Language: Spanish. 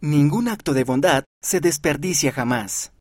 Ningún acto de bondad se desperdicia jamás.